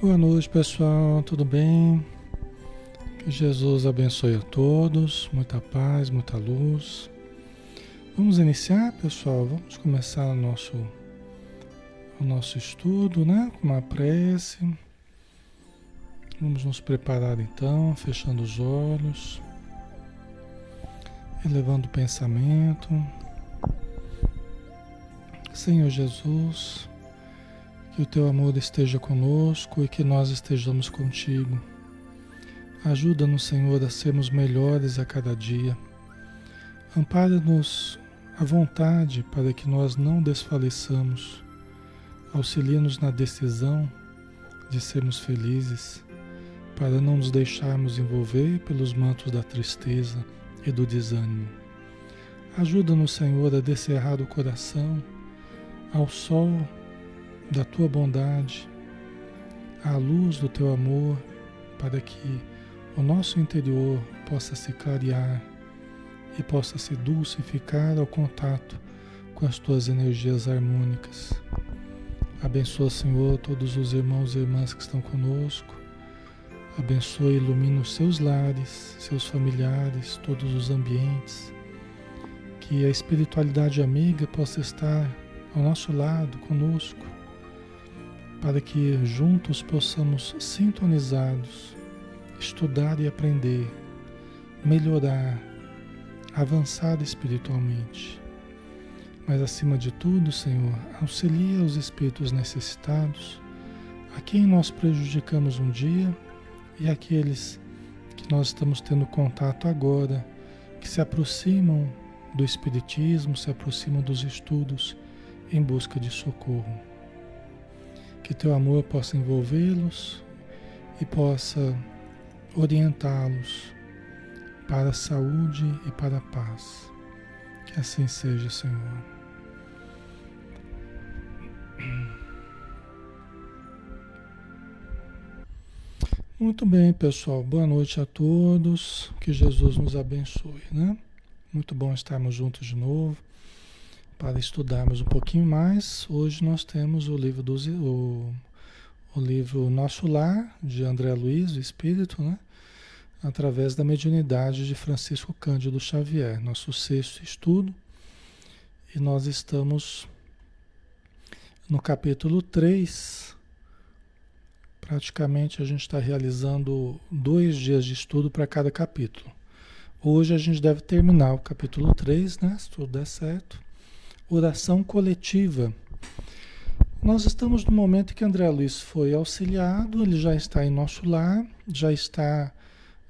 Boa noite, pessoal. Tudo bem? Que Jesus abençoe a todos. Muita paz, muita luz. Vamos iniciar, pessoal. Vamos começar o nosso, o nosso estudo, né? Com uma prece. Vamos nos preparar então, fechando os olhos, elevando o pensamento. Senhor Jesus, que o teu amor esteja conosco e que nós estejamos contigo. Ajuda-nos, Senhor, a sermos melhores a cada dia. Ampara-nos à vontade para que nós não desfaleçamos. Auxilia-nos na decisão de sermos felizes, para não nos deixarmos envolver pelos mantos da tristeza e do desânimo. Ajuda-nos, Senhor, a descerrar o coração ao sol da tua bondade, à luz do teu amor, para que o nosso interior possa se clarear e possa se dulcificar ao contato com as tuas energias harmônicas. Abençoa, Senhor, todos os irmãos e irmãs que estão conosco. Abençoa e ilumina os seus lares, seus familiares, todos os ambientes. Que a espiritualidade amiga possa estar ao nosso lado, conosco, para que juntos possamos sintonizados estudar e aprender, melhorar, avançar espiritualmente. Mas acima de tudo, Senhor, auxilia os espíritos necessitados, a quem nós prejudicamos um dia e aqueles que nós estamos tendo contato agora, que se aproximam do Espiritismo, se aproximam dos estudos em busca de socorro. Que teu amor possa envolvê-los e possa orientá-los para a saúde e para a paz. Que assim seja, Senhor. Muito bem, pessoal. Boa noite a todos. Que Jesus nos abençoe, né? Muito bom estarmos juntos de novo para estudarmos um pouquinho mais, hoje nós temos o livro do o, o livro Nosso Lar, de André Luiz, o Espírito, né? através da mediunidade de Francisco Cândido Xavier, nosso sexto estudo. E nós estamos no capítulo 3. Praticamente a gente está realizando dois dias de estudo para cada capítulo. Hoje a gente deve terminar o capítulo 3, né? Se tudo der certo oração coletiva. Nós estamos no momento que André Luiz foi auxiliado, ele já está em nosso lar, já está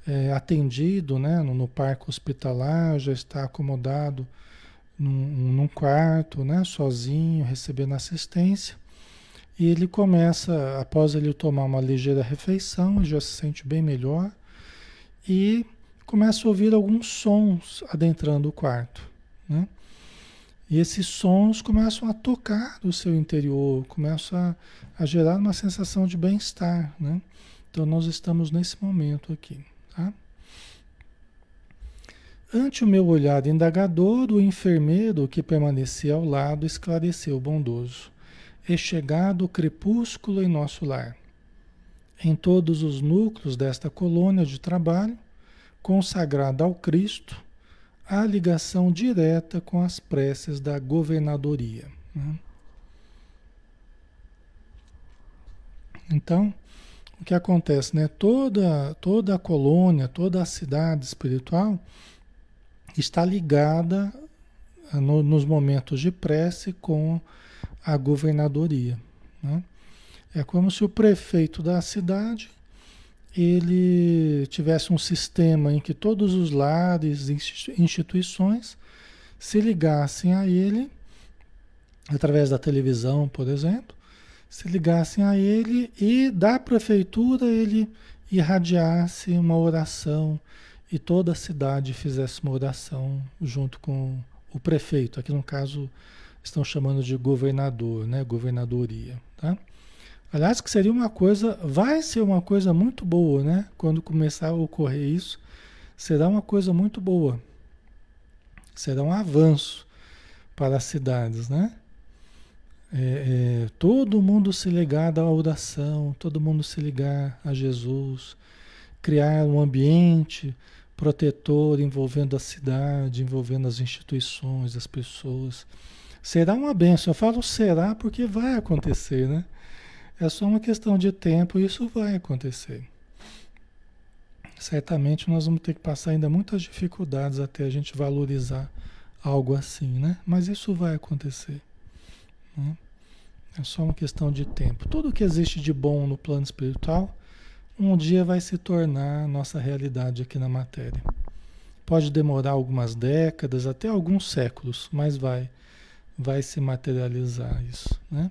é, atendido né, no, no, parque hospitalar, já está acomodado num, num quarto, né, sozinho, recebendo assistência. E ele começa, após ele tomar uma ligeira refeição, já se sente bem melhor e começa a ouvir alguns sons adentrando o quarto. Né? E esses sons começam a tocar no seu interior, começam a, a gerar uma sensação de bem-estar, né? Então nós estamos nesse momento aqui, tá? Ante o meu olhar indagador, o enfermeiro que permanecia ao lado esclareceu bondoso. É chegado o crepúsculo em nosso lar. Em todos os núcleos desta colônia de trabalho, consagrada ao Cristo, a ligação direta com as preces da governadoria. Né? Então, o que acontece, né? Toda, toda a colônia, toda a cidade espiritual está ligada ah, no, nos momentos de prece com a governadoria. Né? É como se o prefeito da cidade ele tivesse um sistema em que todos os lares, instituições se ligassem a ele, através da televisão, por exemplo, se ligassem a ele e da prefeitura ele irradiasse uma oração e toda a cidade fizesse uma oração junto com o prefeito, aqui no caso estão chamando de governador, né, governadoria, tá? Aliás, que seria uma coisa, vai ser uma coisa muito boa, né? Quando começar a ocorrer isso, será uma coisa muito boa. Será um avanço para as cidades, né? é, é, todo mundo se ligar à oração, todo mundo se ligar a Jesus, criar um ambiente protetor envolvendo a cidade, envolvendo as instituições, as pessoas. Será uma benção. Eu falo será porque vai acontecer, né? É só uma questão de tempo e isso vai acontecer. Certamente nós vamos ter que passar ainda muitas dificuldades até a gente valorizar algo assim, né? Mas isso vai acontecer. Né? É só uma questão de tempo. Tudo que existe de bom no plano espiritual, um dia vai se tornar nossa realidade aqui na matéria. Pode demorar algumas décadas, até alguns séculos, mas vai, vai se materializar isso, né?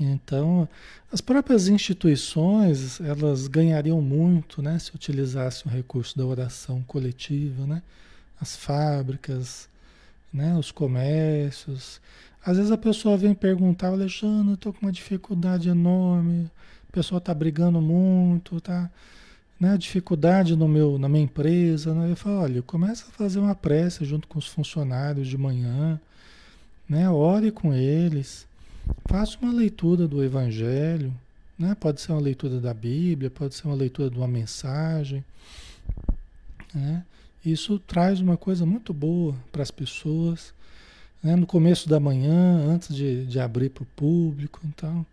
Então, as próprias instituições, elas ganhariam muito, né, se utilizassem o recurso da oração coletiva, né? As fábricas, né, os comércios. Às vezes a pessoa vem perguntar, Alexandre, eu estou com uma dificuldade enorme, o pessoal está brigando muito, tá, né, dificuldade no meu, na minha empresa, né? Eu falo, olha, começa a fazer uma prece junto com os funcionários de manhã, né? Ore com eles, Faça uma leitura do Evangelho, né? pode ser uma leitura da Bíblia, pode ser uma leitura de uma mensagem. Né? Isso traz uma coisa muito boa para as pessoas. Né? No começo da manhã, antes de, de abrir para o público. Então,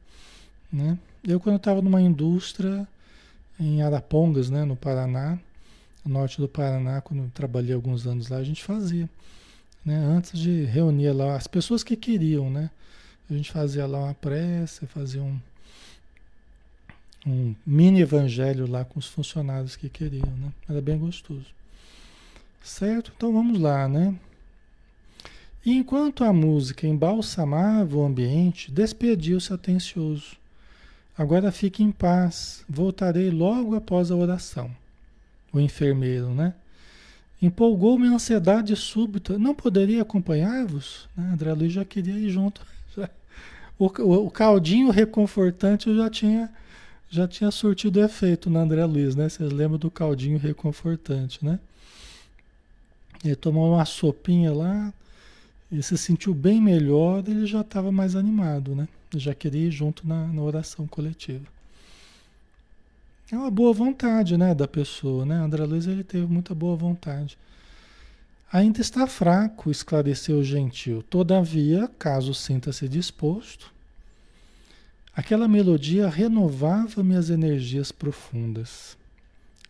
né? Eu, quando estava numa indústria em Arapongas, né? no Paraná, no norte do Paraná, quando trabalhei alguns anos lá, a gente fazia. Né? Antes de reunir lá as pessoas que queriam, né? A gente fazia lá uma prece, fazia um, um mini evangelho lá com os funcionários que queriam, né? Era bem gostoso. Certo? Então vamos lá, né? E enquanto a música embalsamava o ambiente, despediu-se atencioso. Agora fique em paz, voltarei logo após a oração. O enfermeiro, né? Empolgou-me a ansiedade súbita. Não poderia acompanhar-vos? Né? André Luiz já queria ir junto. O, o, caldinho reconfortante eu já tinha, já tinha surtido efeito na André Luiz, né? Vocês lembram do caldinho reconfortante, né? Ele tomou uma sopinha lá e se sentiu bem melhor, ele já estava mais animado, né? Já queria ir junto na, na oração coletiva. É uma boa vontade, né, da pessoa, né? André Luiz ele teve muita boa vontade. Ainda está fraco, esclareceu o gentil. Todavia, caso sinta-se disposto, aquela melodia renovava minhas energias profundas.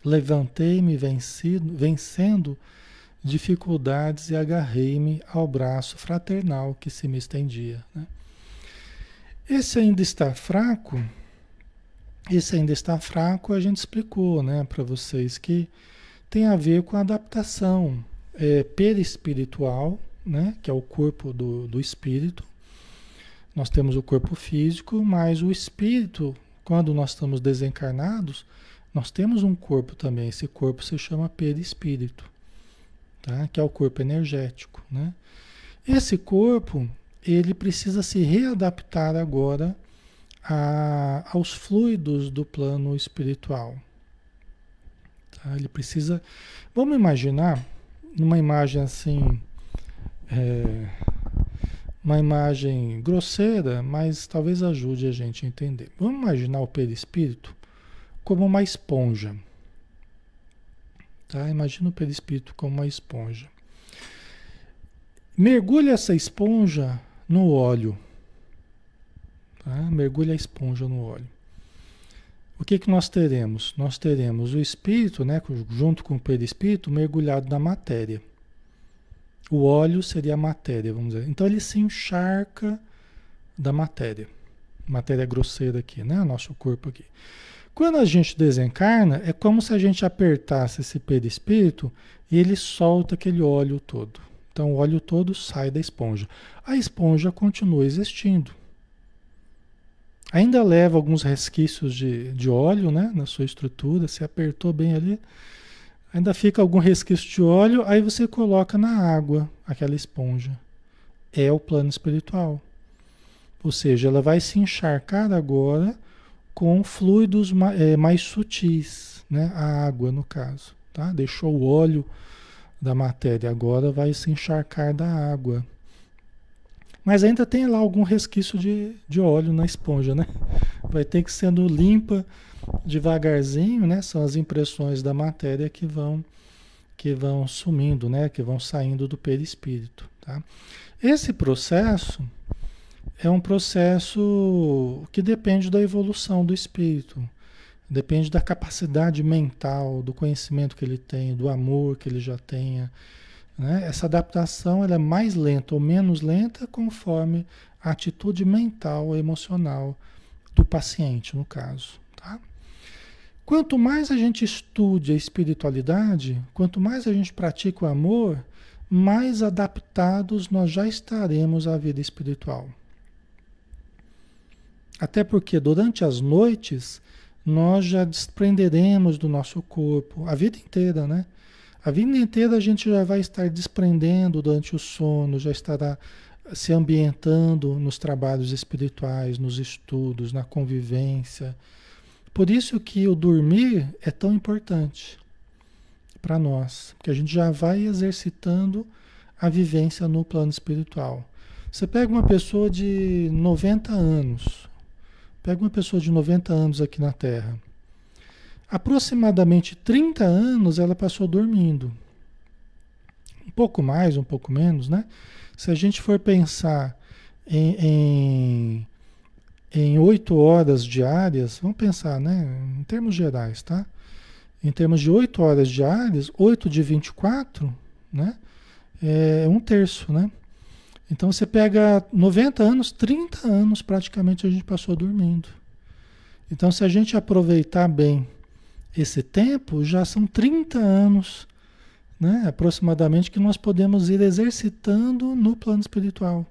Levantei-me vencendo dificuldades e agarrei-me ao braço fraternal que se me estendia. Né? Esse ainda está fraco. Esse ainda está fraco, a gente explicou, né, para vocês que tem a ver com a adaptação é, perispiritual, né, que é o corpo do, do espírito. Nós temos o corpo físico, mas o espírito, quando nós estamos desencarnados, nós temos um corpo também. Esse corpo se chama perispírito, tá? que é o corpo energético. Né? Esse corpo, ele precisa se readaptar agora a, aos fluidos do plano espiritual. Tá? Ele precisa. Vamos imaginar numa imagem assim, é, uma imagem grosseira, mas talvez ajude a gente a entender. Vamos imaginar o perispírito como uma esponja. Tá? Imagina o perispírito como uma esponja. Mergulhe essa esponja no óleo. Tá? Mergulhe a esponja no óleo. O que, que nós teremos? Nós teremos o espírito, né, junto com o perispírito, mergulhado na matéria. O óleo seria a matéria, vamos dizer. Então ele se encharca da matéria. Matéria grosseira aqui, né? Nosso corpo aqui. Quando a gente desencarna, é como se a gente apertasse esse perispírito e ele solta aquele óleo todo. Então o óleo todo sai da esponja. A esponja continua existindo. Ainda leva alguns resquícios de, de óleo né, na sua estrutura, se apertou bem ali, ainda fica algum resquício de óleo, aí você coloca na água aquela esponja. É o plano espiritual. Ou seja, ela vai se encharcar agora com fluidos é, mais sutis, né? a água no caso. Tá? Deixou o óleo da matéria, agora vai se encharcar da água. Mas ainda tem lá algum resquício de, de óleo na esponja, né? Vai ter que sendo limpa devagarzinho, né? São as impressões da matéria que vão que vão sumindo, né? Que vão saindo do perispírito, tá? Esse processo é um processo que depende da evolução do espírito, depende da capacidade mental, do conhecimento que ele tem, do amor que ele já tenha. Né? Essa adaptação ela é mais lenta ou menos lenta conforme a atitude mental, emocional do paciente, no caso. Tá? Quanto mais a gente estude a espiritualidade, quanto mais a gente pratica o amor, mais adaptados nós já estaremos à vida espiritual. Até porque durante as noites nós já desprenderemos do nosso corpo, a vida inteira, né? A vida inteira a gente já vai estar desprendendo durante o sono, já estará se ambientando nos trabalhos espirituais, nos estudos, na convivência. Por isso que o dormir é tão importante para nós, porque a gente já vai exercitando a vivência no plano espiritual. Você pega uma pessoa de 90 anos, Pega uma pessoa de 90 anos aqui na Terra. Aproximadamente 30 anos ela passou dormindo. Um pouco mais, um pouco menos, né? Se a gente for pensar em, em, em 8 horas diárias, vamos pensar, né? Em termos gerais, tá? Em termos de 8 horas diárias, 8 de 24, né? É um terço, né? Então você pega 90 anos, 30 anos praticamente a gente passou dormindo. Então se a gente aproveitar bem esse tempo, já são 30 anos, né, aproximadamente, que nós podemos ir exercitando no plano espiritual.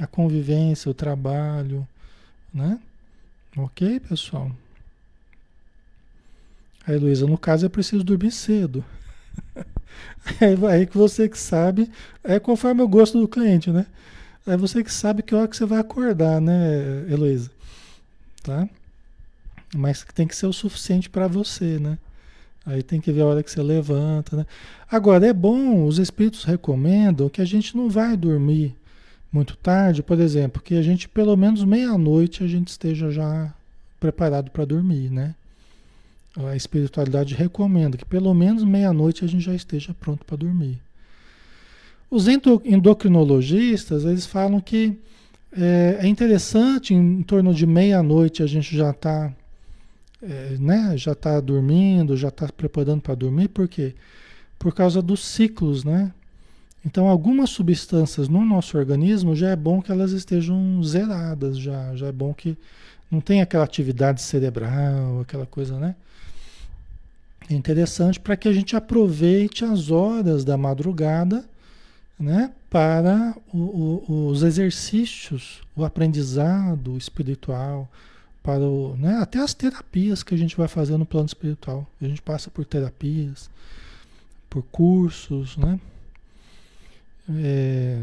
A convivência, o trabalho, né? Ok, pessoal? Aí, Luísa, no caso é preciso dormir cedo. É aí que você que sabe, é conforme o gosto do cliente, né? É você que sabe que hora que você vai acordar, né, Heloísa? Tá? Mas tem que ser o suficiente para você, né? Aí tem que ver a hora que você levanta, né? Agora, é bom, os espíritos recomendam que a gente não vai dormir muito tarde, por exemplo, que a gente pelo menos meia-noite a gente esteja já preparado para dormir, né? a espiritualidade recomenda que pelo menos meia-noite a gente já esteja pronto para dormir. Os endocrinologistas, eles falam que é, é interessante em, torno de meia-noite a gente já está é, né, já está dormindo, já está preparando para dormir, por quê? Por causa dos ciclos, né? Então, algumas substâncias no nosso organismo já é bom que elas estejam zeradas, já, já é bom que não tenha aquela atividade cerebral, aquela coisa, né? É interessante para que a gente aproveite as horas da madrugada né, para o, o, os exercícios, o aprendizado espiritual, para o, né, até as terapias que a gente vai fazer no plano espiritual. A gente passa por terapias, por cursos, né? É,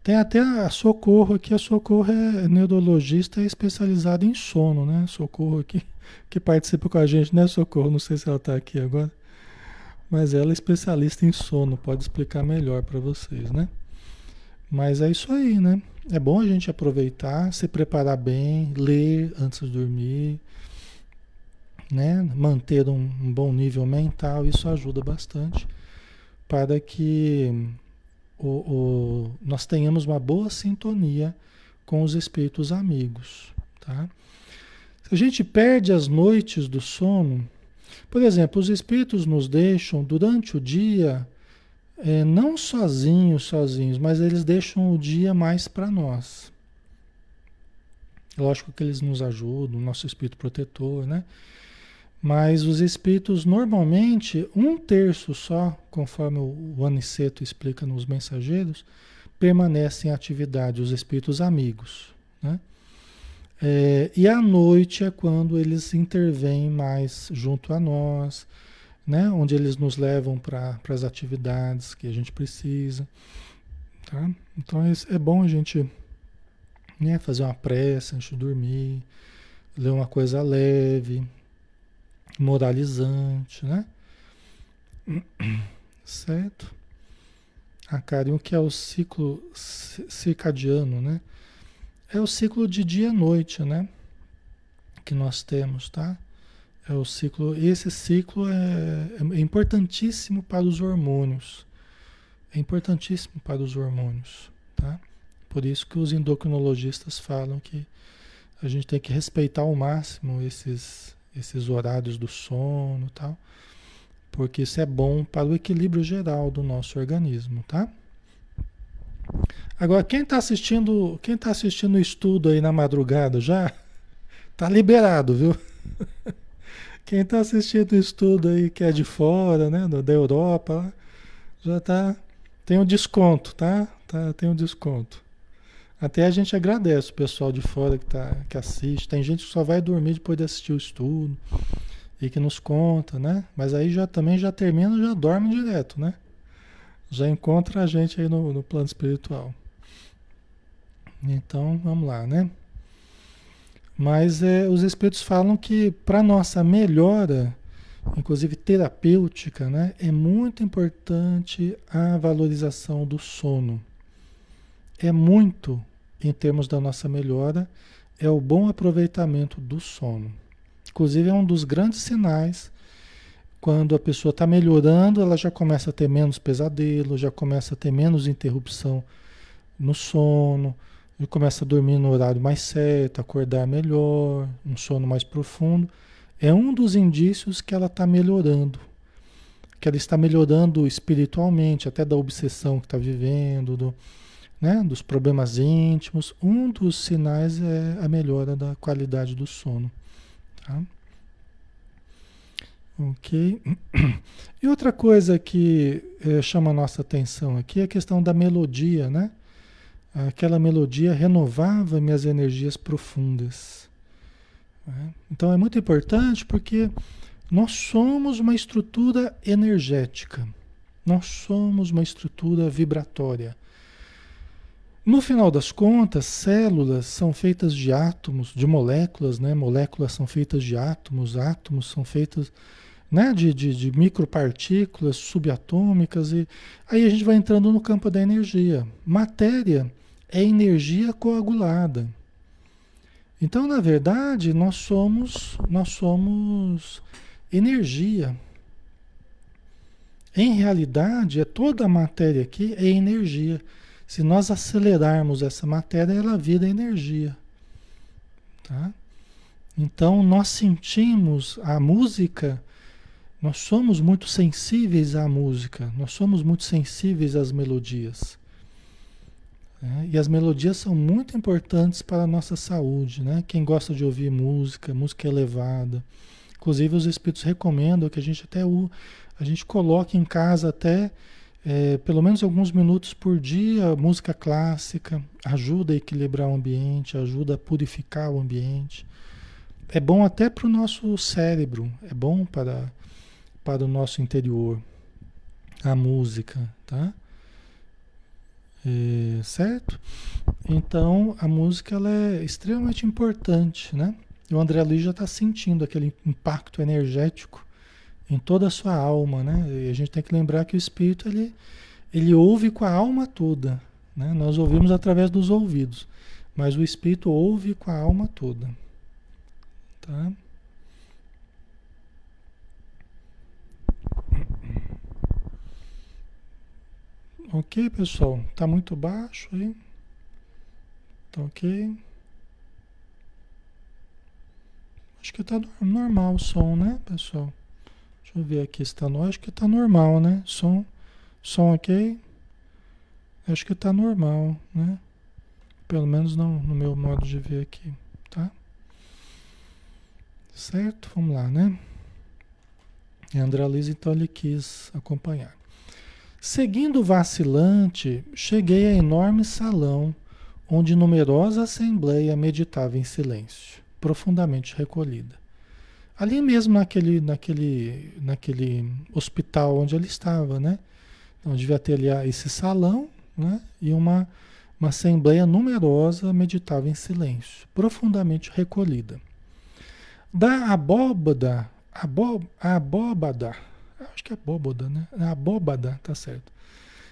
tem até a Socorro aqui, a Socorro é neurologista especializada em sono, né? Socorro aqui que participa com a gente, né, Socorro? Não sei se ela está aqui agora. Mas ela é especialista em sono, pode explicar melhor para vocês, né? Mas é isso aí, né? É bom a gente aproveitar, se preparar bem, ler antes de dormir, né? Manter um, um bom nível mental, isso ajuda bastante para que o, o, nós tenhamos uma boa sintonia com os espíritos amigos, tá? Se a gente perde as noites do sono, por exemplo, os espíritos nos deixam durante o dia, é, não sozinhos, sozinhos, mas eles deixam o dia mais para nós. Lógico que eles nos ajudam, nosso espírito protetor, né? Mas os espíritos, normalmente, um terço só, conforme o Aniceto explica nos mensageiros, permanecem em atividade, os espíritos amigos, né? É, e à noite é quando eles intervêm mais junto a nós, né? onde eles nos levam para as atividades que a gente precisa. Tá? Então é, é bom a gente né, fazer uma prece antes de dormir, ler uma coisa leve, moralizante, né? Certo? a Karen, o que é o ciclo circadiano, né? É o ciclo de dia e noite, né? Que nós temos, tá? É o ciclo. Esse ciclo é, é importantíssimo para os hormônios. É importantíssimo para os hormônios, tá? Por isso que os endocrinologistas falam que a gente tem que respeitar ao máximo esses, esses horários do sono, tal porque isso é bom para o equilíbrio geral do nosso organismo, tá? Agora, quem está assistindo, quem tá assistindo o estudo aí na madrugada já, tá liberado, viu? Quem está assistindo o estudo aí que é de fora, né, da Europa, já tá tem um desconto, tá? tá tem um desconto. Até a gente agradece o pessoal de fora que, tá, que assiste. Tem gente que só vai dormir depois de assistir o estudo e que nos conta, né? Mas aí já também já termina, já dorme direto, né? Já encontra a gente aí no, no plano espiritual. Então, vamos lá, né? Mas é, os espíritos falam que para nossa melhora, inclusive terapêutica, né, é muito importante a valorização do sono. É muito, em termos da nossa melhora, é o bom aproveitamento do sono. Inclusive, é um dos grandes sinais. Quando a pessoa está melhorando, ela já começa a ter menos pesadelo, já começa a ter menos interrupção no sono, já começa a dormir no horário mais certo, acordar melhor, um sono mais profundo. É um dos indícios que ela está melhorando, que ela está melhorando espiritualmente, até da obsessão que está vivendo, do, né, dos problemas íntimos. Um dos sinais é a melhora da qualidade do sono. Tá? Ok. E outra coisa que eh, chama a nossa atenção aqui é a questão da melodia, né? Aquela melodia renovava minhas energias profundas. Né? Então é muito importante porque nós somos uma estrutura energética, nós somos uma estrutura vibratória. No final das contas, células são feitas de átomos, de moléculas, né? Moléculas são feitas de átomos, átomos são feitos né? de, de, de micropartículas subatômicas. E aí a gente vai entrando no campo da energia. Matéria é energia coagulada. Então, na verdade, nós somos, nós somos energia. Em realidade, é toda a matéria aqui é energia. Se nós acelerarmos essa matéria, ela vira energia. Tá? Então, nós sentimos a música, nós somos muito sensíveis à música, nós somos muito sensíveis às melodias. Né? E as melodias são muito importantes para a nossa saúde. Né? Quem gosta de ouvir música, música elevada. Inclusive, os espíritos recomendam que a gente até o, a gente coloque em casa até é, pelo menos alguns minutos por dia, música clássica ajuda a equilibrar o ambiente, ajuda a purificar o ambiente. É bom até para o nosso cérebro, é bom para, para o nosso interior, a música, tá? É, certo? Então a música ela é extremamente importante, né? E o André Luiz já está sentindo aquele impacto energético em toda a sua alma, né? E a gente tem que lembrar que o espírito ele, ele ouve com a alma toda, né? Nós ouvimos através dos ouvidos, mas o espírito ouve com a alma toda, tá? Ok, pessoal? Tá muito baixo aí? Tá ok? Acho que tá normal o som, né, pessoal? Deixa eu ver aqui se tá, acho que tá normal, né? Som, som ok? Acho que tá normal, né? Pelo menos não, no meu modo de ver aqui, tá? Certo? Vamos lá, né? E André Luiz então ele quis acompanhar. Seguindo vacilante, cheguei a enorme salão onde numerosa assembleia meditava em silêncio, profundamente recolhida. Ali mesmo naquele, naquele, naquele hospital onde ele estava, né? Então devia ter ali esse salão, né? E uma, uma assembleia numerosa meditava em silêncio, profundamente recolhida. Da abóbada, abó, abóbada, acho que é abóbada, né? A abóbada, tá certo.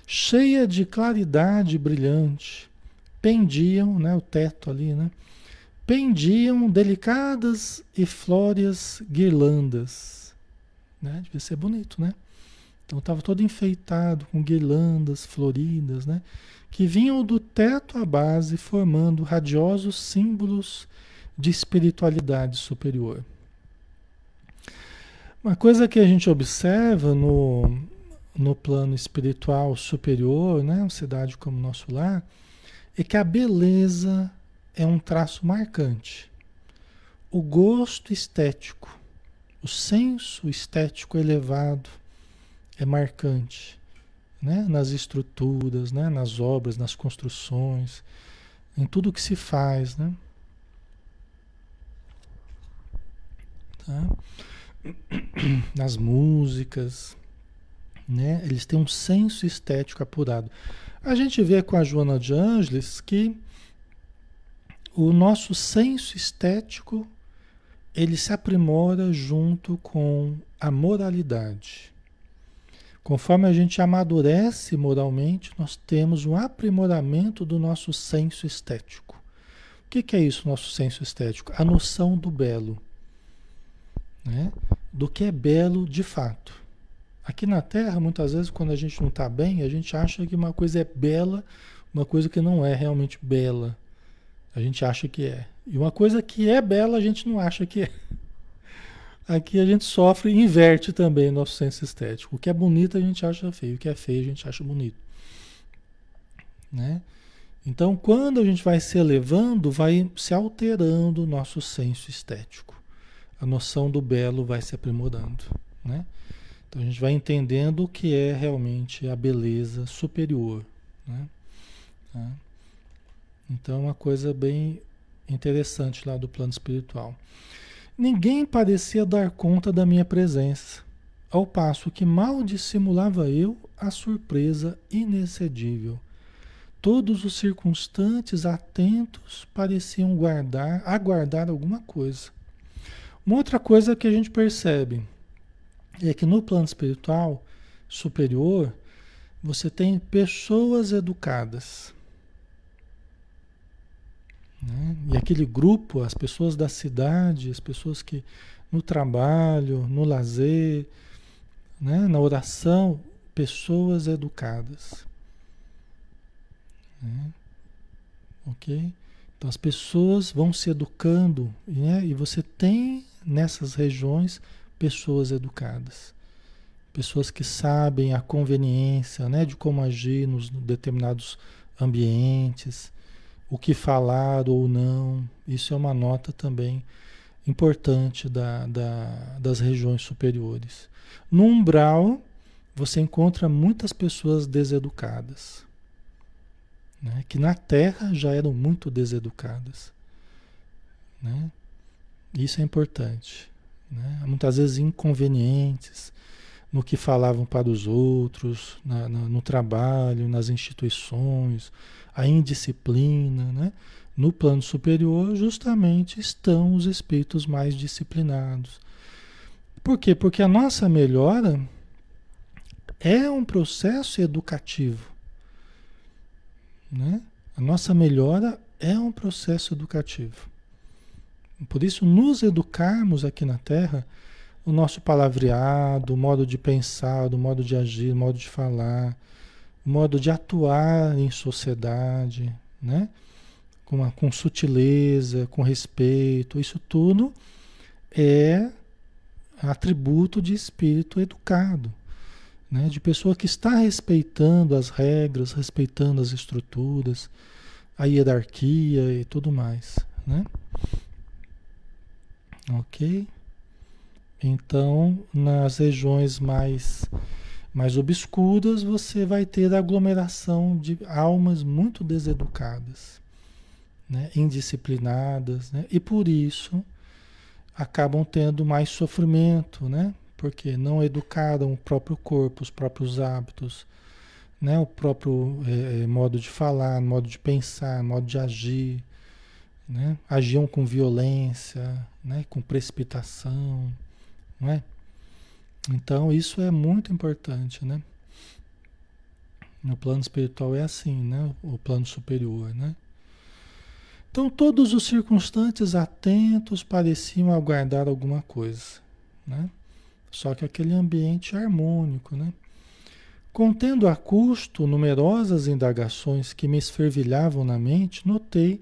cheia de claridade brilhante, pendiam, né, o teto ali, né? Pendiam delicadas e flóreas guirlandas, né? Devia ser bonito, né? Então estava todo enfeitado com guirlandas floridas, né? Que vinham do teto à base, formando radiosos símbolos de espiritualidade superior. Uma coisa que a gente observa no, no plano espiritual superior, né, uma cidade como nosso lar, é que a beleza é um traço marcante. O gosto estético, o senso estético elevado é marcante, né, nas estruturas, né, nas obras, nas construções, em tudo que se faz, né? Tá? Nas músicas, né? Eles têm um senso estético apurado. A gente vê com a Joana de Ângeles que o nosso senso estético ele se aprimora junto com a moralidade. Conforme a gente amadurece moralmente, nós temos um aprimoramento do nosso senso estético. O que, que é isso, nosso senso estético? A noção do belo, né? do que é belo de fato. Aqui na Terra, muitas vezes, quando a gente não está bem, a gente acha que uma coisa é bela, uma coisa que não é realmente bela. A gente acha que é. E uma coisa que é bela, a gente não acha que é. Aqui a gente sofre e inverte também nosso senso estético. O que é bonito a gente acha feio, o que é feio a gente acha bonito. Né? Então, quando a gente vai se elevando, vai se alterando o nosso senso estético. A noção do belo vai se aprimorando. Né? Então a gente vai entendendo o que é realmente a beleza superior. Né? Tá? Então uma coisa bem interessante lá do plano espiritual. Ninguém parecia dar conta da minha presença, ao passo que mal dissimulava eu a surpresa inexcedível. Todos os circunstantes atentos pareciam guardar, aguardar alguma coisa. Uma outra coisa que a gente percebe é que no plano espiritual superior você tem pessoas educadas. Né? E aquele grupo, as pessoas da cidade, as pessoas que no trabalho, no lazer, né? na oração, pessoas educadas. Né? Ok? Então as pessoas vão se educando né? e você tem nessas regiões pessoas educadas. Pessoas que sabem a conveniência né, de como agir nos determinados ambientes, o que falar ou não. Isso é uma nota também importante da, da, das regiões superiores. No umbral, você encontra muitas pessoas deseducadas, né, que na Terra já eram muito deseducadas. Né? Isso é importante né? muitas vezes inconvenientes no que falavam para os outros, na, na, no trabalho, nas instituições, a indisciplina. Né? No plano superior, justamente estão os espíritos mais disciplinados. Por quê? Porque a nossa melhora é um processo educativo. Né? A nossa melhora é um processo educativo. Por isso, nos educarmos aqui na Terra, o nosso palavreado, o modo de pensar, o modo de agir, o modo de falar, o modo de atuar em sociedade, né? com, uma, com sutileza, com respeito, isso tudo é atributo de espírito educado, né? de pessoa que está respeitando as regras, respeitando as estruturas, a hierarquia e tudo mais. Né? Ok? Então, nas regiões mais, mais obscuras, você vai ter aglomeração de almas muito deseducadas, né? indisciplinadas, né? e por isso acabam tendo mais sofrimento, né? porque não educaram o próprio corpo, os próprios hábitos, né? o próprio é, modo de falar, modo de pensar, modo de agir né? agiam com violência, né? com precipitação. Não é? Então isso é muito importante. Né? No plano espiritual é assim, né? O plano superior, né? Então todos os circunstantes atentos pareciam aguardar alguma coisa, né? Só que aquele ambiente harmônico, né? Contendo a custo numerosas indagações que me esfervilhavam na mente, notei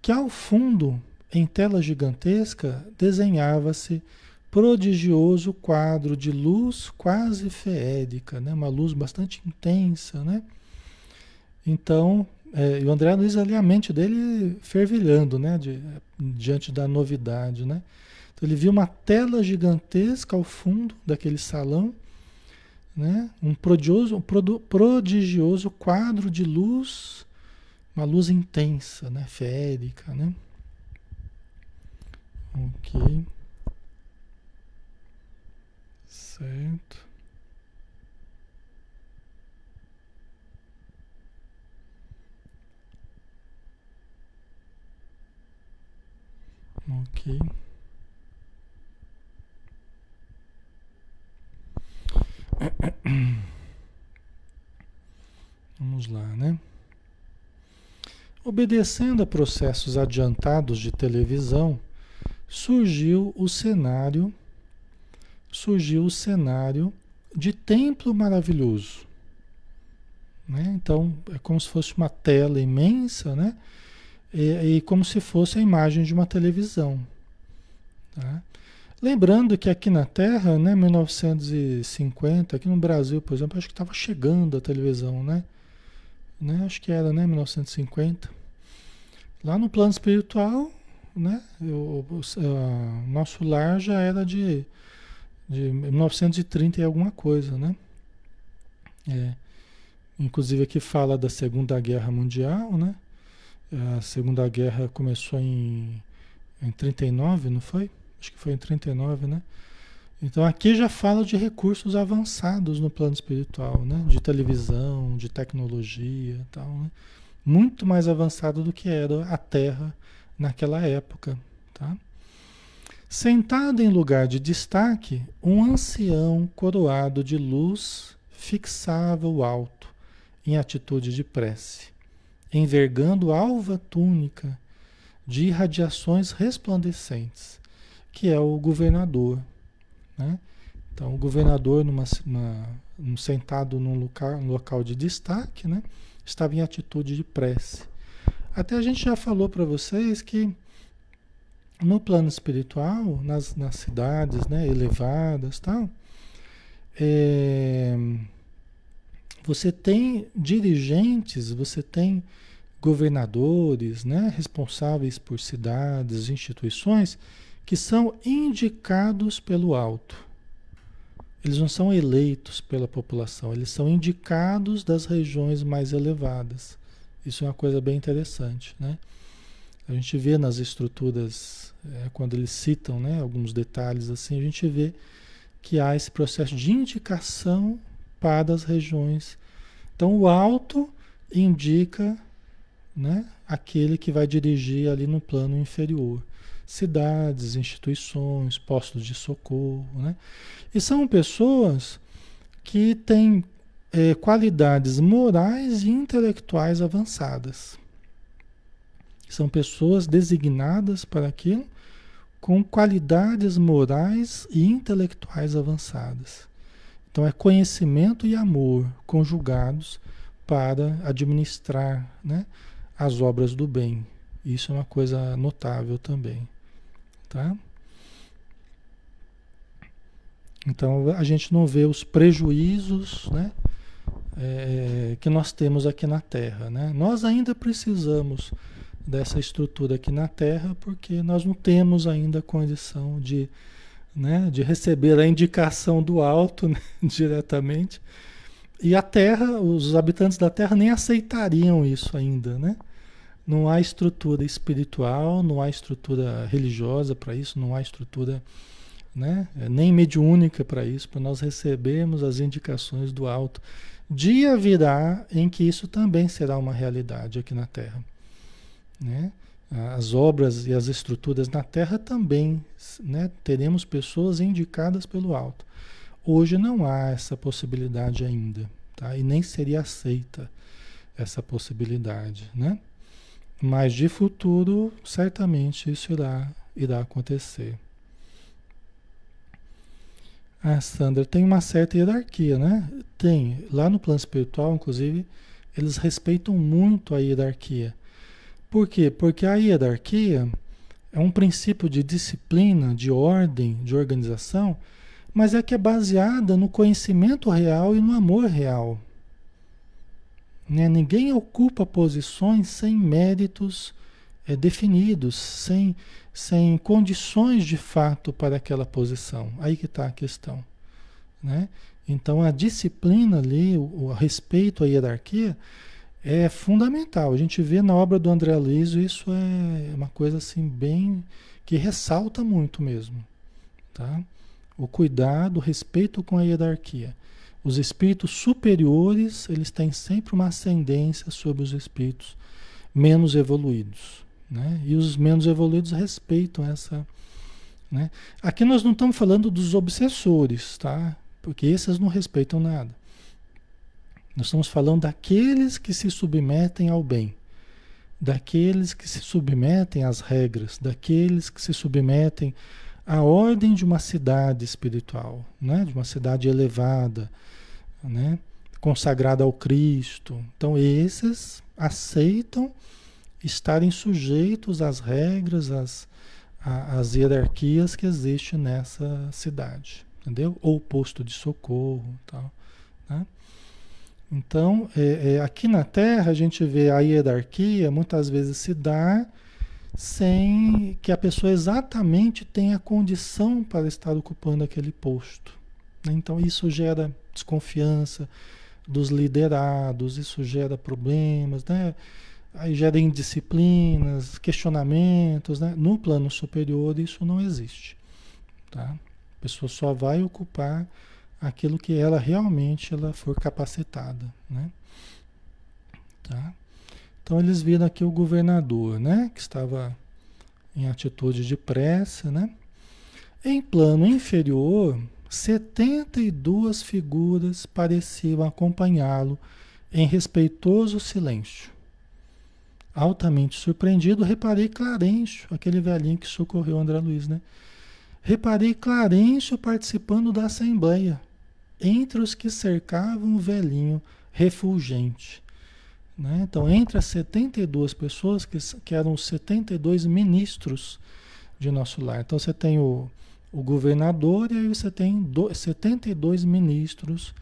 que ao fundo, em tela gigantesca, desenhava-se prodigioso quadro de luz quase feérica, né? uma luz bastante intensa. Né? Então, é, o André Luiz ali, a mente dele fervilhando né? De, diante da novidade. Né? Então, ele viu uma tela gigantesca ao fundo daquele salão né? um prodigioso, um prodigioso quadro de luz, uma luz intensa, né? férica. Né? Ok. Certo. Ok. Vamos lá, né? Obedecendo a processos adiantados de televisão, surgiu o cenário surgiu o cenário de templo maravilhoso. Né? Então, é como se fosse uma tela imensa, né? E, e como se fosse a imagem de uma televisão. Tá? Lembrando que aqui na Terra, né, 1950, aqui no Brasil, por exemplo, acho que estava chegando a televisão, né? né? Acho que era, né, 1950. Lá no plano espiritual, né, o nosso lar já era de, de 1930 e alguma coisa, né? É, inclusive aqui fala da Segunda Guerra Mundial, né? A Segunda Guerra começou em, em 39, não foi? Acho que foi em 39, né? Então aqui já fala de recursos avançados no plano espiritual, né? De televisão, de tecnologia tal, né? Muito mais avançado do que era a Terra naquela época, tá? Sentado em lugar de destaque, um ancião coroado de luz fixava o alto em atitude de prece, envergando alva túnica de irradiações resplandecentes que é o governador. Né? Então, o governador, numa, uma, sentado num local, local de destaque, né? estava em atitude de prece. Até a gente já falou para vocês que no plano espiritual, nas, nas cidades né, elevadas, tal, é, você tem dirigentes, você tem governadores, né, responsáveis por cidades, instituições que são indicados pelo alto. Eles não são eleitos pela população, eles são indicados das regiões mais elevadas. Isso é uma coisa bem interessante, né? A gente vê nas estruturas, é, quando eles citam né, alguns detalhes assim, a gente vê que há esse processo de indicação para as regiões. Então o alto indica né, aquele que vai dirigir ali no plano inferior cidades, instituições, postos de socorro, né? E são pessoas que têm é, qualidades morais e intelectuais avançadas. São pessoas designadas para aquilo com qualidades morais e intelectuais avançadas. Então é conhecimento e amor conjugados para administrar né, as obras do bem. Isso é uma coisa notável também. Tá? Então a gente não vê os prejuízos né, é, que nós temos aqui na Terra. Né? Nós ainda precisamos dessa estrutura aqui na Terra porque nós não temos ainda condição de, né, de receber a indicação do alto né, diretamente. E a Terra, os habitantes da Terra nem aceitariam isso ainda, né? Não há estrutura espiritual, não há estrutura religiosa para isso, não há estrutura né, nem mediúnica para isso, para nós recebermos as indicações do alto. Dia virá em que isso também será uma realidade aqui na Terra. Né? As obras e as estruturas na Terra também né, teremos pessoas indicadas pelo alto. Hoje não há essa possibilidade ainda, tá? E nem seria aceita essa possibilidade, né? Mas de futuro, certamente isso irá, irá acontecer. Ah, Sandra, tem uma certa hierarquia, né? Tem. Lá no plano espiritual, inclusive, eles respeitam muito a hierarquia. Por quê? Porque a hierarquia é um princípio de disciplina, de ordem, de organização, mas é que é baseada no conhecimento real e no amor real. Né? Ninguém ocupa posições sem méritos é, definidos, sem sem condições de fato para aquela posição. Aí que está a questão. Né? Então a disciplina ali, o, o respeito à hierarquia é fundamental. A gente vê na obra do André Luiz isso é uma coisa assim bem que ressalta muito mesmo, tá? O cuidado, o respeito com a hierarquia. Os espíritos superiores, eles têm sempre uma ascendência sobre os espíritos menos evoluídos. Né? E os menos evoluídos respeitam essa. Né? Aqui nós não estamos falando dos obsessores, tá? porque esses não respeitam nada. Nós estamos falando daqueles que se submetem ao bem, daqueles que se submetem às regras, daqueles que se submetem à ordem de uma cidade espiritual, né? de uma cidade elevada, né? consagrada ao Cristo. Então, esses aceitam estarem sujeitos às regras, às, às hierarquias que existem nessa cidade, entendeu? Ou posto de socorro, tal, né? Então, é, é, aqui na Terra a gente vê a hierarquia muitas vezes se dar sem que a pessoa exatamente tenha condição para estar ocupando aquele posto. Né? Então, isso gera desconfiança dos liderados, isso gera problemas, né? Aí gera indisciplinas, questionamentos, né? No plano superior isso não existe, tá? A pessoa só vai ocupar aquilo que ela realmente ela for capacitada, né? Tá? Então eles viram aqui o governador, né? Que estava em atitude de pressa, né? Em plano inferior, 72 figuras pareciam acompanhá-lo em respeitoso silêncio. Altamente surpreendido, reparei Clarencio, aquele velhinho que socorreu André Luiz, né? Reparei Clarencio participando da assembleia, entre os que cercavam o velhinho refulgente. Né? Então, entre as 72 pessoas, que, que eram os 72 ministros de nosso lar. Então, você tem o, o governador e aí você tem do, 72 ministros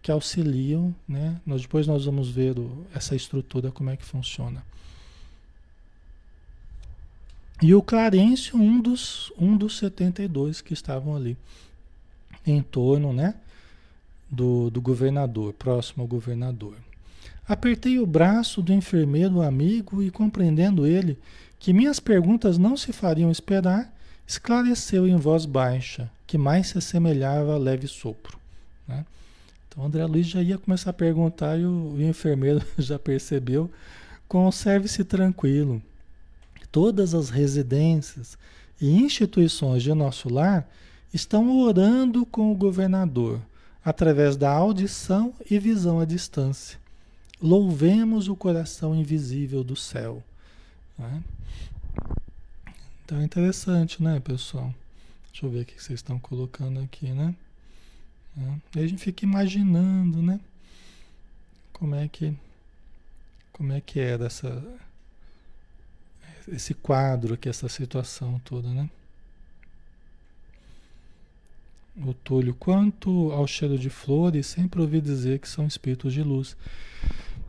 que auxiliam. Né? Nós, depois nós vamos ver o, essa estrutura, como é que funciona. E o Clarencio, um dos, um dos 72 que estavam ali em torno né, do, do governador, próximo ao governador. Apertei o braço do enfermeiro amigo e, compreendendo ele que minhas perguntas não se fariam esperar, esclareceu em voz baixa, que mais se assemelhava a leve sopro. Né? Então André Luiz já ia começar a perguntar e o, o enfermeiro já percebeu. Conserve-se tranquilo todas as residências e instituições de nosso lar estão orando com o governador, através da audição e visão à distância. Louvemos o coração invisível do céu. Né? Então é interessante, né, pessoal? Deixa eu ver o que vocês estão colocando aqui, né? É. A gente fica imaginando, né? Como é que como é que era essa esse quadro aqui, essa situação toda, né? O Túlio, quanto ao cheiro de flores, sempre ouvi dizer que são espíritos de luz.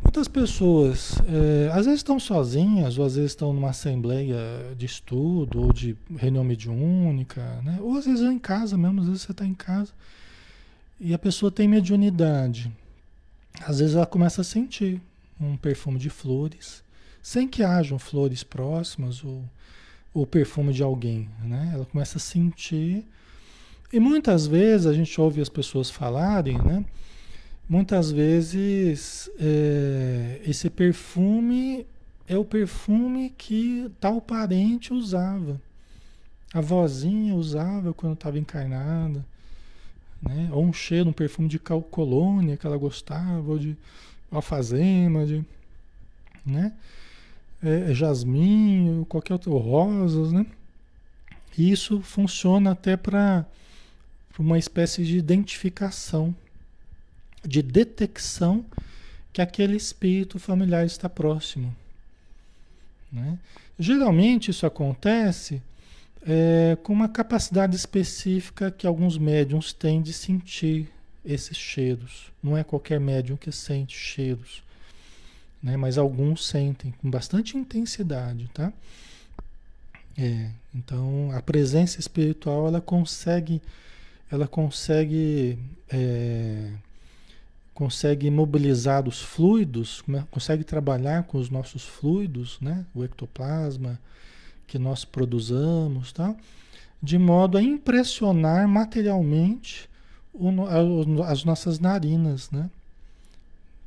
Muitas pessoas, é, às vezes estão sozinhas, ou às vezes estão numa assembleia de estudo, ou de reunião mediúnica, né? ou às vezes em casa mesmo, às vezes você está em casa e a pessoa tem mediunidade. Às vezes ela começa a sentir um perfume de flores, sem que hajam flores próximas ou o perfume de alguém, né? Ela começa a sentir e muitas vezes a gente ouve as pessoas falarem, né? Muitas vezes é, esse perfume é o perfume que tal parente usava. A vozinha usava quando estava encarnada. né? Ou um cheiro, um perfume de colônia que ela gostava, ou de alfazema, de, né? É, é jasmim, qualquer outro, rosas, né? E isso funciona até para uma espécie de identificação, de detecção que aquele espírito familiar está próximo. Né? Geralmente isso acontece é, com uma capacidade específica que alguns médiums têm de sentir esses cheiros. Não é qualquer médium que sente cheiros, né? mas alguns sentem com bastante intensidade. Tá? É, então a presença espiritual ela consegue, ela consegue é, consegue mobilizar os fluidos, né? consegue trabalhar com os nossos fluidos, né? o ectoplasma que nós produzamos, tá? de modo a impressionar materialmente o, as nossas narinas, né?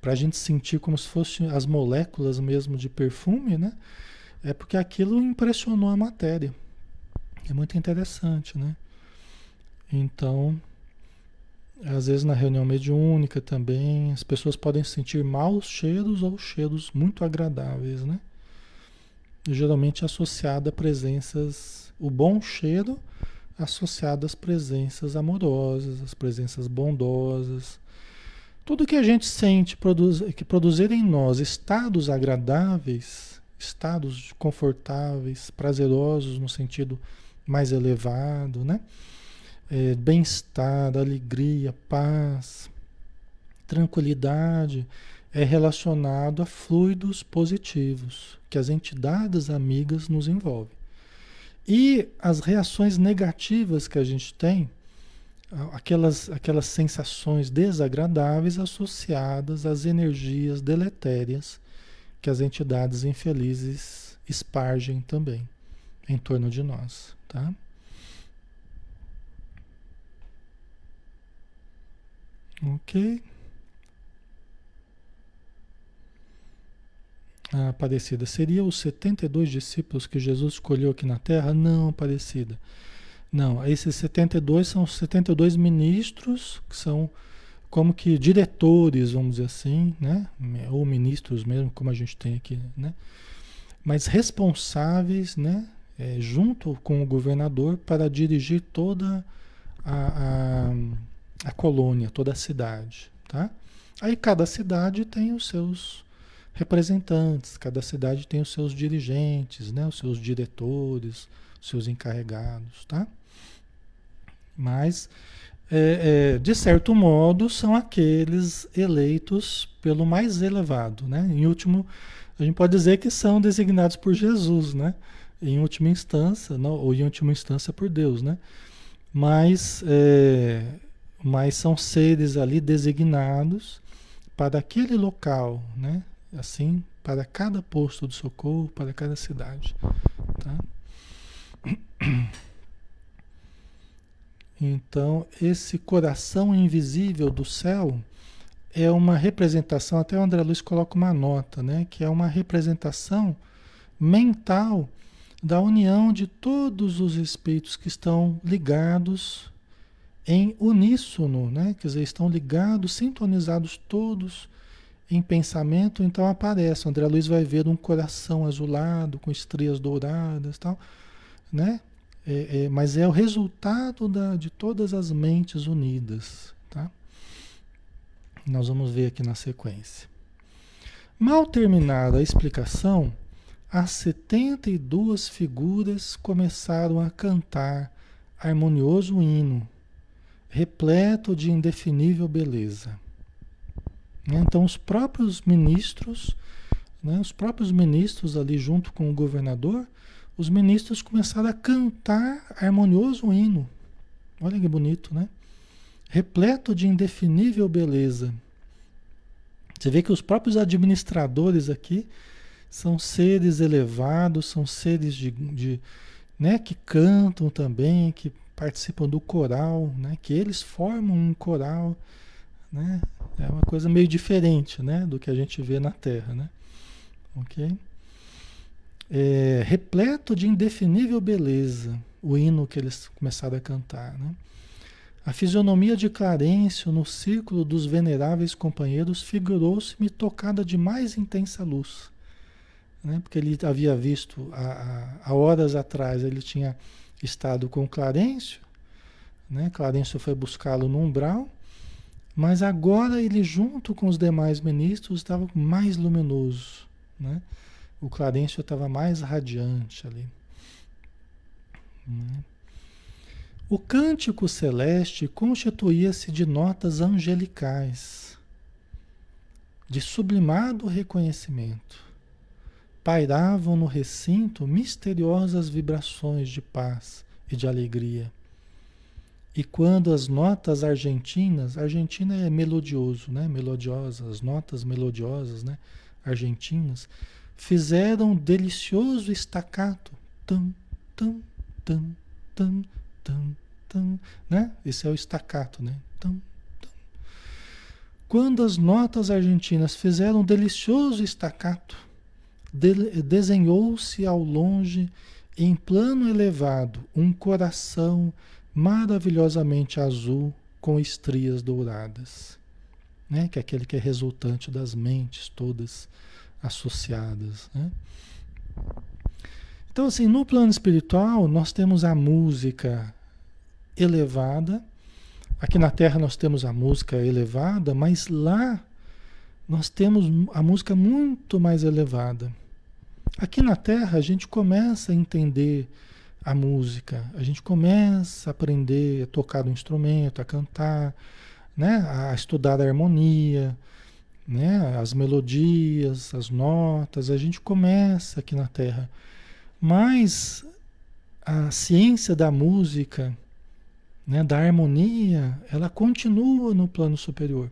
Para a gente sentir como se fossem as moléculas mesmo de perfume, né? é porque aquilo impressionou a matéria. É muito interessante, né? Então, às vezes na reunião mediúnica também, as pessoas podem sentir maus cheiros ou cheiros muito agradáveis, né? geralmente associado a presenças, o bom cheiro associado às presenças amorosas, às presenças bondosas. Tudo que a gente sente produz, que produzir em nós estados agradáveis, estados confortáveis, prazerosos no sentido mais elevado, né? é, bem-estar, alegria, paz, tranquilidade, é relacionado a fluidos positivos que as entidades amigas nos envolvem. E as reações negativas que a gente tem, aquelas, aquelas sensações desagradáveis associadas às energias deletérias que as entidades infelizes espargem também em torno de nós, tá? Ok. A Aparecida, seria os 72 discípulos que Jesus escolheu aqui na Terra? Não, Aparecida. Não, esses 72 são os 72 ministros, que são como que diretores, vamos dizer assim, né? Ou ministros mesmo, como a gente tem aqui, né? Mas responsáveis, né? É, junto com o governador para dirigir toda a, a a colônia, toda a cidade, tá? Aí cada cidade tem os seus representantes, cada cidade tem os seus dirigentes, né? Os seus diretores, os seus encarregados, tá? Mas, é, é, de certo modo, são aqueles eleitos pelo mais elevado, né? Em último, a gente pode dizer que são designados por Jesus, né? Em última instância, não, ou em última instância por Deus, né? Mas é, mas são seres ali designados para aquele local, né? Assim, para cada posto de socorro, para cada cidade, tá? Então, esse coração invisível do céu é uma representação, até o André Luiz coloca uma nota, né? Que é uma representação mental da união de todos os espíritos que estão ligados em uníssono, né? Quer dizer, estão ligados, sintonizados todos em pensamento, então aparece. André Luiz vai ver um coração azulado com estrelas douradas, tal, né? É, é, mas é o resultado da, de todas as mentes unidas, tá? Nós vamos ver aqui na sequência. Mal terminada a explicação, as 72 figuras começaram a cantar harmonioso hino repleto de indefinível beleza. Né? Então, os próprios ministros, né, os próprios ministros ali junto com o governador, os ministros começaram a cantar harmonioso hino. Olha que bonito, né? Repleto de indefinível beleza. Você vê que os próprios administradores aqui são seres elevados, são seres de, de né, que cantam também, que participam do coral, né? Que eles formam um coral, né? É uma coisa meio diferente, né? Do que a gente vê na Terra, né? Ok? É, repleto de indefinível beleza, o hino que eles começaram a cantar, né? A fisionomia de Clarencio no círculo dos veneráveis companheiros figurou-se-me tocada de mais intensa luz. Né? Porque ele havia visto, há, há horas atrás, ele tinha estado com Clarencio, né? Clarencio foi buscá-lo no umbral, mas agora ele, junto com os demais ministros, estava mais luminoso. Né? O Clarencio estava mais radiante ali. Né? O cântico celeste constituía-se de notas angelicais, de sublimado reconhecimento. Pairavam no recinto misteriosas vibrações de paz e de alegria. E quando as notas argentinas, Argentina é melodioso, né? Melodiosa, as notas melodiosas, né? Argentinas, fizeram um delicioso estacato, tam, tam, tam, tam, Tum, tum, né? Esse é o estacato, né? Tum, tum. Quando as notas argentinas fizeram um delicioso estacato, de, desenhou-se ao longe, em plano elevado, um coração maravilhosamente azul com estrias douradas, né? Que é aquele que é resultante das mentes todas associadas, né? Então, assim, no plano espiritual, nós temos a música elevada. Aqui na Terra nós temos a música elevada, mas lá nós temos a música muito mais elevada. Aqui na Terra a gente começa a entender a música, a gente começa a aprender a tocar o instrumento, a cantar, né? a estudar a harmonia, né? as melodias, as notas, a gente começa aqui na Terra. Mas a ciência da música, né, da harmonia, ela continua no plano superior.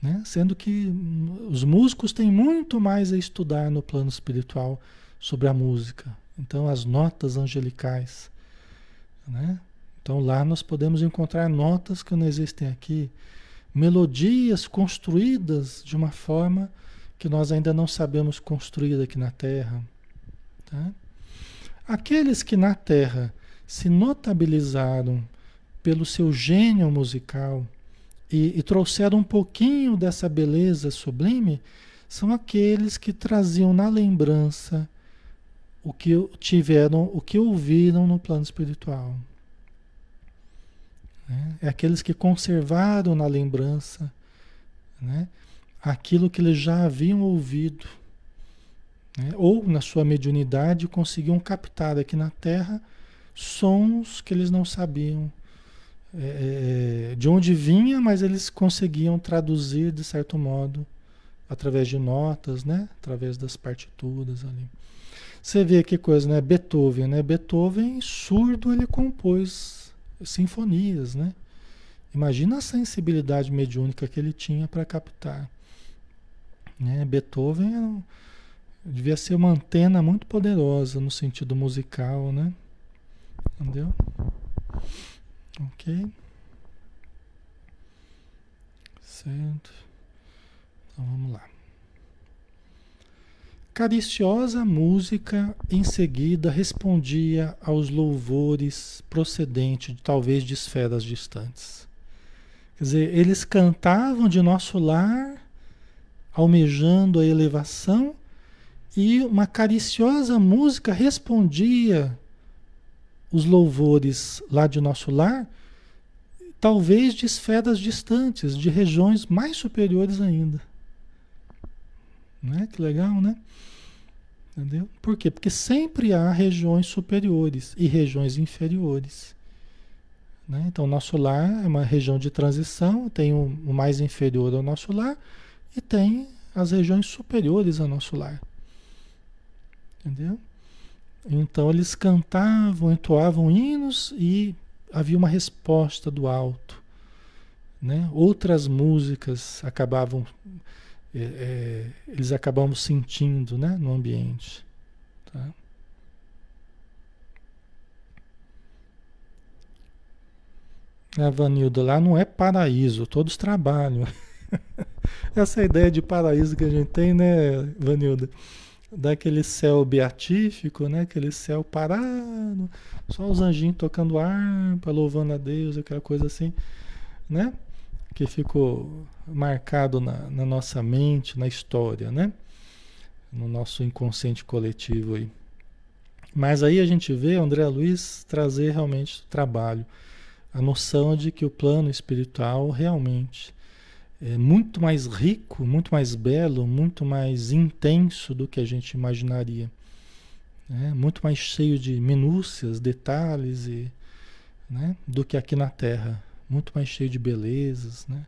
Né? Sendo que os músicos têm muito mais a estudar no plano espiritual sobre a música. Então, as notas angelicais. Né? Então, lá nós podemos encontrar notas que não existem aqui, melodias construídas de uma forma que nós ainda não sabemos construir aqui na Terra. Tá? Aqueles que na Terra se notabilizaram pelo seu gênio musical e, e trouxeram um pouquinho dessa beleza sublime são aqueles que traziam na lembrança o que tiveram, o que ouviram no plano espiritual. Né? É aqueles que conservaram na lembrança né? aquilo que eles já haviam ouvido. Né? Ou na sua mediunidade conseguiam captar aqui na Terra sons que eles não sabiam é, é, de onde vinha, mas eles conseguiam traduzir de certo modo através de notas, né? Através das partituras ali. Você vê que coisa, né? Beethoven, né? Beethoven surdo ele compôs sinfonias, né? Imagina a sensibilidade mediúnica que ele tinha para captar. Né? Beethoven devia ser uma antena muito poderosa no sentido musical, né? Entendeu? Ok. Certo. Então vamos lá. Cariciosa música em seguida respondia aos louvores procedentes, talvez, de esferas distantes. Quer dizer, eles cantavam de nosso lar, almejando a elevação, e uma cariciosa música respondia os louvores lá de nosso lar, talvez de esferas distantes, de regiões mais superiores ainda. Não é? Que legal, né? Entendeu? Por quê? Porque sempre há regiões superiores e regiões inferiores. Né? Então, nosso lar é uma região de transição, tem o, o mais inferior ao nosso lar e tem as regiões superiores ao nosso lar. Entendeu? Então eles cantavam, entoavam hinos e havia uma resposta do alto. Né? Outras músicas acabavam, é, é, eles acabavam sentindo né? no ambiente. Tá? A Vanilda, lá não é paraíso, todos trabalham. Essa é ideia de paraíso que a gente tem, né, Vanilda? daquele céu beatífico, né? Aquele céu parado, só os anjinhos tocando harpa, louvando a Deus, aquela coisa assim, né? Que ficou marcado na, na nossa mente, na história, né? No nosso inconsciente coletivo aí. Mas aí a gente vê André Luiz trazer realmente trabalho, a noção de que o plano espiritual realmente é muito mais rico, muito mais belo, muito mais intenso do que a gente imaginaria. Né? Muito mais cheio de minúcias, detalhes e, né? do que aqui na Terra. Muito mais cheio de belezas né?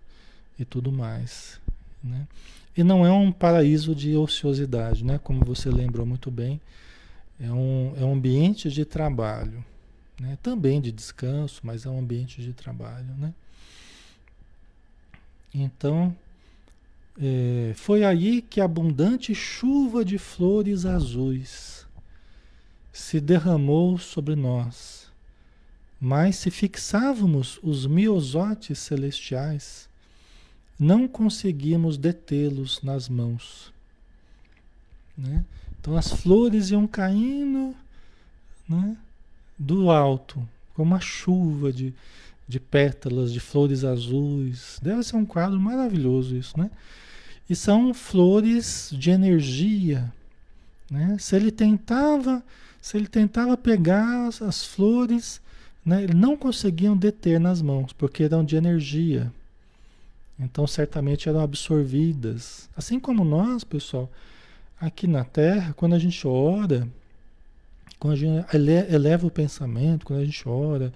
e tudo mais. Né? E não é um paraíso de ociosidade, né? como você lembrou muito bem. É um, é um ambiente de trabalho, né? também de descanso, mas é um ambiente de trabalho. Né? Então, é, foi aí que abundante chuva de flores azuis se derramou sobre nós. Mas se fixávamos os miosotes celestiais, não conseguíamos detê-los nas mãos. Né? Então as flores iam caindo né, do alto, como uma chuva de, de pétalas, de flores azuis. Deve ser um quadro maravilhoso isso, né? E são flores de energia, né? Se ele tentava, se ele tentava pegar as, as flores, né, não conseguiam deter nas mãos, porque eram de energia. Então, certamente eram absorvidas. Assim como nós, pessoal, aqui na Terra, quando a gente ora, quando a gente eleva o pensamento, quando a gente ora,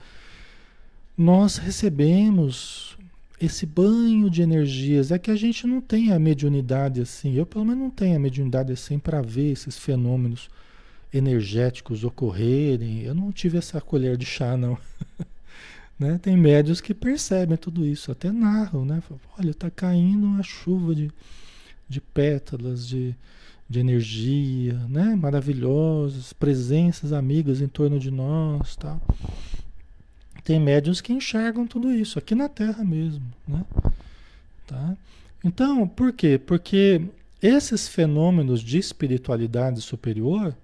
nós recebemos esse banho de energias. É que a gente não tem a mediunidade assim. Eu, pelo menos, não tenho a mediunidade assim para ver esses fenômenos energéticos ocorrerem. Eu não tive essa colher de chá, não. né? Tem médios que percebem tudo isso, até narram, né? Olha, está caindo uma chuva de, de pétalas, de, de energia, né? Maravilhosas, presenças amigas em torno de nós, tal. Tem médiuns que enxergam tudo isso, aqui na Terra mesmo. Né? Tá? Então, por quê? Porque esses fenômenos de espiritualidade superior,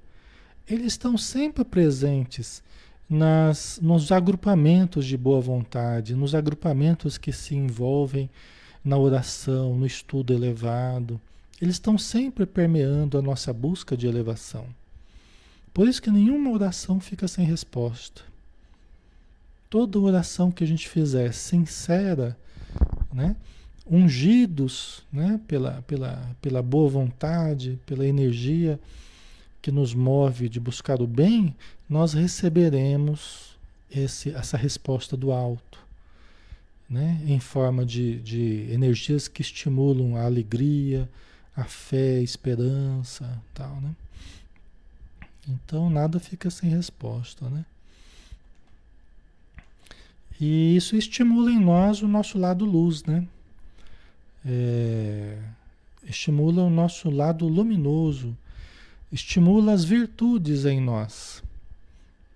eles estão sempre presentes nas, nos agrupamentos de boa vontade, nos agrupamentos que se envolvem na oração, no estudo elevado. Eles estão sempre permeando a nossa busca de elevação. Por isso que nenhuma oração fica sem resposta toda oração que a gente fizer sincera, né? ungidos né? pela, pela, pela boa vontade, pela energia que nos move de buscar o bem, nós receberemos esse, essa resposta do alto, né? em forma de, de energias que estimulam a alegria, a fé, a esperança, tal, né? Então nada fica sem resposta, né? E isso estimula em nós o nosso lado luz, né? É, estimula o nosso lado luminoso, estimula as virtudes em nós,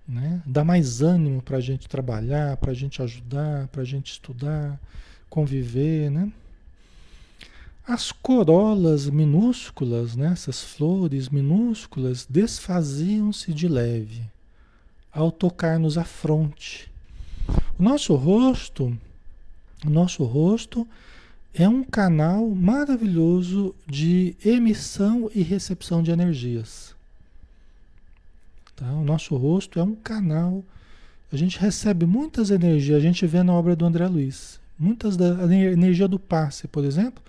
né? Dá mais ânimo para a gente trabalhar, para a gente ajudar, para a gente estudar, conviver, né? As corolas minúsculas, né? essas flores minúsculas, desfaziam-se de leve ao tocar-nos a fronte o nosso rosto, o nosso rosto é um canal maravilhoso de emissão e recepção de energias. Tá? O nosso rosto é um canal. A gente recebe muitas energias, a gente vê na obra do André Luiz. Muitas da a energia do passe, por exemplo,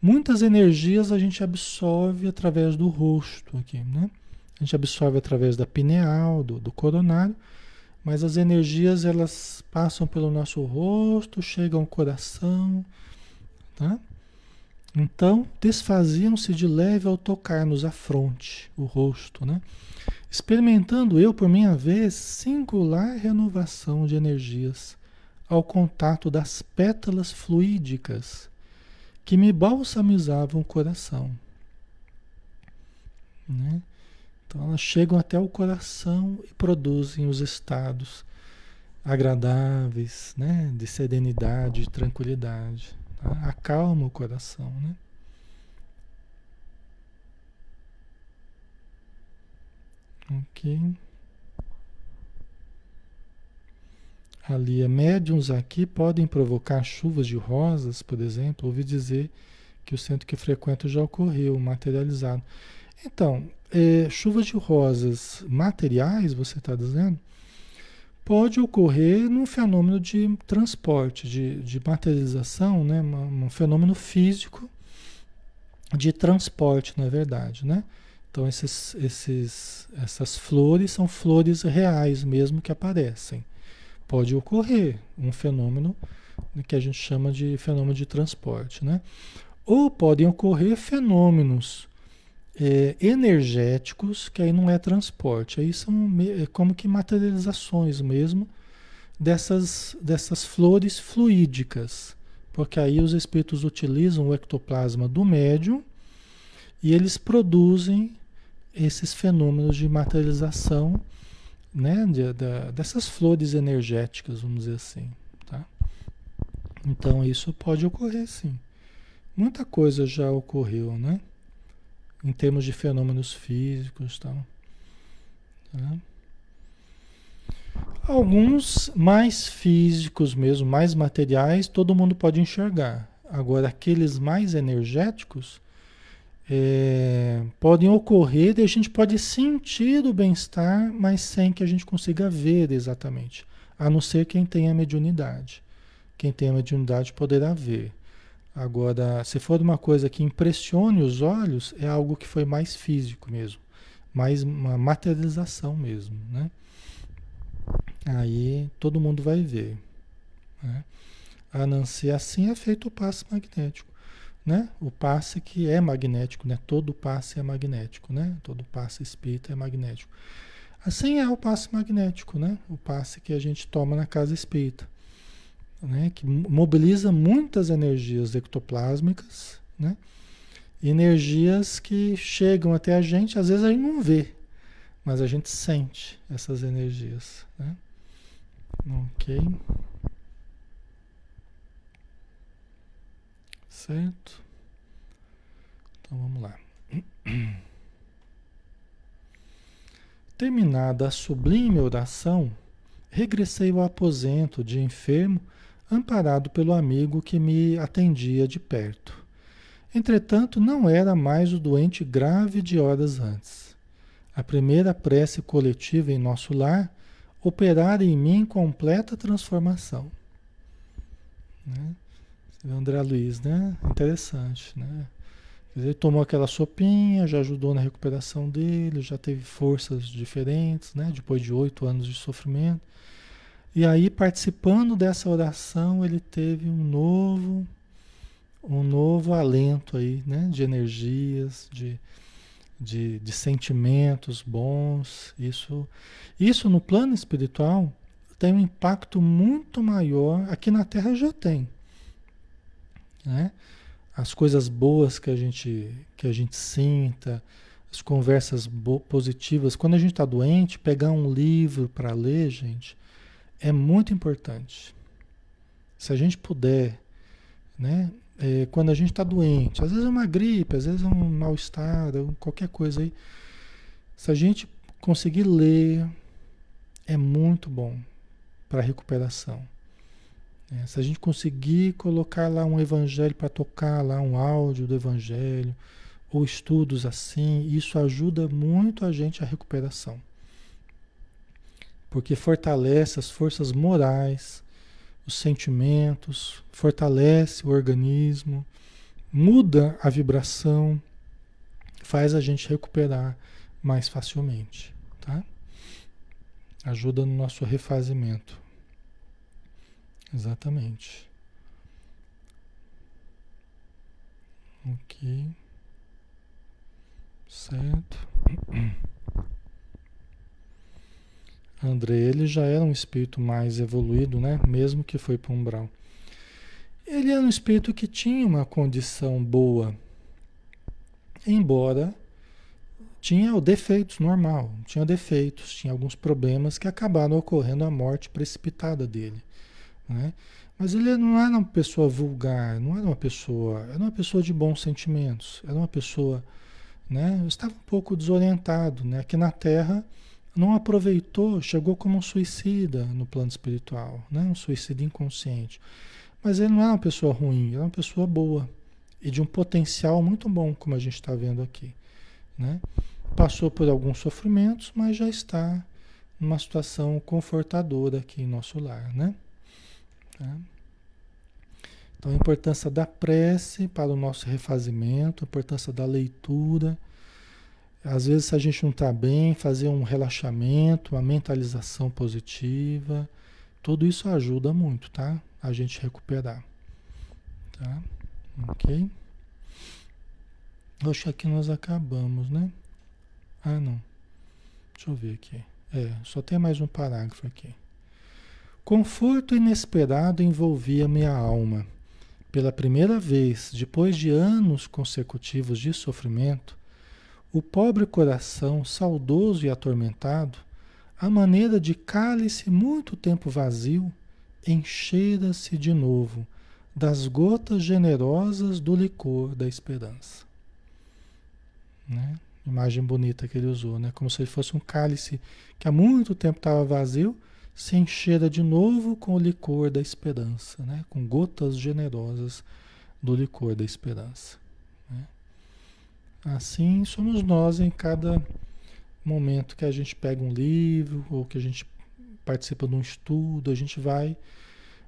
muitas energias a gente absorve através do rosto aqui, né? A gente absorve através da pineal, do, do coronário, mas as energias elas passam pelo nosso rosto, chegam ao coração, tá? Então, desfaziam-se de leve ao tocar-nos a fronte, o rosto, né? Experimentando eu, por minha vez, singular renovação de energias ao contato das pétalas fluídicas que me balsamizavam o coração. Né? Então elas chegam até o coração e produzem os estados agradáveis, né? De serenidade, de tranquilidade. Acalma o coração, né? Ok. Ali, médiums aqui podem provocar chuvas de rosas, por exemplo. Ouvi dizer que o centro que frequento já ocorreu, materializado. Então, é, chuvas de rosas materiais, você está dizendo? Pode ocorrer num fenômeno de transporte, de, de materialização, né? um fenômeno físico de transporte, na é verdade, né? Então esses, esses, essas flores são flores reais mesmo que aparecem. Pode ocorrer um fenômeno que a gente chama de fenômeno de transporte, né? Ou podem ocorrer fenômenos é, energéticos, que aí não é transporte, aí são é como que materializações mesmo dessas, dessas flores fluídicas, porque aí os espíritos utilizam o ectoplasma do médium e eles produzem esses fenômenos de materialização né, de, de, dessas flores energéticas, vamos dizer assim. Tá? Então isso pode ocorrer sim. Muita coisa já ocorreu, né? Em termos de fenômenos físicos tal. Tá? Alguns mais físicos mesmo, mais materiais, todo mundo pode enxergar. Agora, aqueles mais energéticos, é, podem ocorrer e a gente pode sentir o bem-estar, mas sem que a gente consiga ver exatamente, a não ser quem tem a mediunidade. Quem tem a mediunidade poderá ver. Agora, se for uma coisa que impressione os olhos, é algo que foi mais físico mesmo, mais uma materialização mesmo, né? Aí todo mundo vai ver. Né? A ser assim é feito o passe magnético né? O passe que é magnético, né? Todo passe é magnético, né? Todo passe espírita é magnético. Assim é o passe magnético, né? O passe que a gente toma na casa espírita, né? Que mobiliza muitas energias ectoplásmicas, né? Energias que chegam até a gente, às vezes a gente não vê, mas a gente sente essas energias, né? Ok. Certo? Então vamos lá. Terminada a sublime oração, regressei ao aposento de enfermo, amparado pelo amigo que me atendia de perto. Entretanto, não era mais o doente grave de horas antes. A primeira prece coletiva em nosso lar operara em mim completa transformação. Né? André Luiz, né? Interessante, né? Ele tomou aquela sopinha, já ajudou na recuperação dele, já teve forças diferentes, né? Depois de oito anos de sofrimento. E aí, participando dessa oração, ele teve um novo, um novo alento aí, né? De energias, de, de, de sentimentos bons. Isso, isso no plano espiritual tem um impacto muito maior. Aqui na Terra já tem, né? As coisas boas que a gente, que a gente sinta, as conversas positivas. Quando a gente está doente, pegar um livro para ler, gente, é muito importante. Se a gente puder, né? É, quando a gente está doente, às vezes é uma gripe, às vezes é um mal-estar, qualquer coisa aí. Se a gente conseguir ler, é muito bom para a recuperação. É, se a gente conseguir colocar lá um evangelho para tocar lá um áudio do evangelho, ou estudos assim, isso ajuda muito a gente a recuperação. Porque fortalece as forças morais, os sentimentos, fortalece o organismo, muda a vibração, faz a gente recuperar mais facilmente, tá? Ajuda no nosso refazimento. Exatamente. Ok. Certo. André, ele já era um espírito mais evoluído, né? Mesmo que foi para um umbral. Ele era um espírito que tinha uma condição boa, embora tinha defeitos normal, tinha defeitos, tinha alguns problemas que acabaram ocorrendo a morte precipitada dele. Né? Mas ele não era uma pessoa vulgar, não era uma pessoa, era uma pessoa de bons sentimentos, era uma pessoa né? Estava um pouco desorientado, né? Aqui na Terra não aproveitou, chegou como um suicida no plano espiritual, né? Um suicida inconsciente. Mas ele não é uma pessoa ruim, ele é uma pessoa boa e de um potencial muito bom, como a gente está vendo aqui, né? Passou por alguns sofrimentos, mas já está numa situação confortadora aqui em nosso lar, né? Tá? Então, a importância da prece para o nosso refazimento, a importância da leitura. Às vezes, se a gente não está bem, fazer um relaxamento, uma mentalização positiva, tudo isso ajuda muito, tá? A gente recuperar. Tá? Ok? Acho que aqui nós acabamos, né? Ah, não. Deixa eu ver aqui. É, só tem mais um parágrafo aqui. Conforto inesperado envolvia minha alma. Pela primeira vez, depois de anos consecutivos de sofrimento, o pobre coração, saudoso e atormentado, à maneira de cálice muito tempo vazio, enchera-se de novo das gotas generosas do licor da esperança. Né? Imagem bonita que ele usou, né? Como se ele fosse um cálice que há muito tempo estava vazio, se enchera de novo com o licor da esperança, né? com gotas generosas do licor da esperança. Assim somos nós em cada momento que a gente pega um livro ou que a gente participa de um estudo, a gente vai